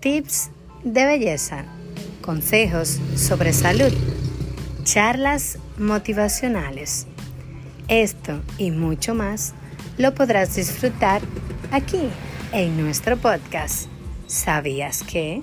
tips de belleza, consejos sobre salud, charlas motivacionales. Esto y mucho más lo podrás disfrutar aquí en nuestro podcast. ¿Sabías que?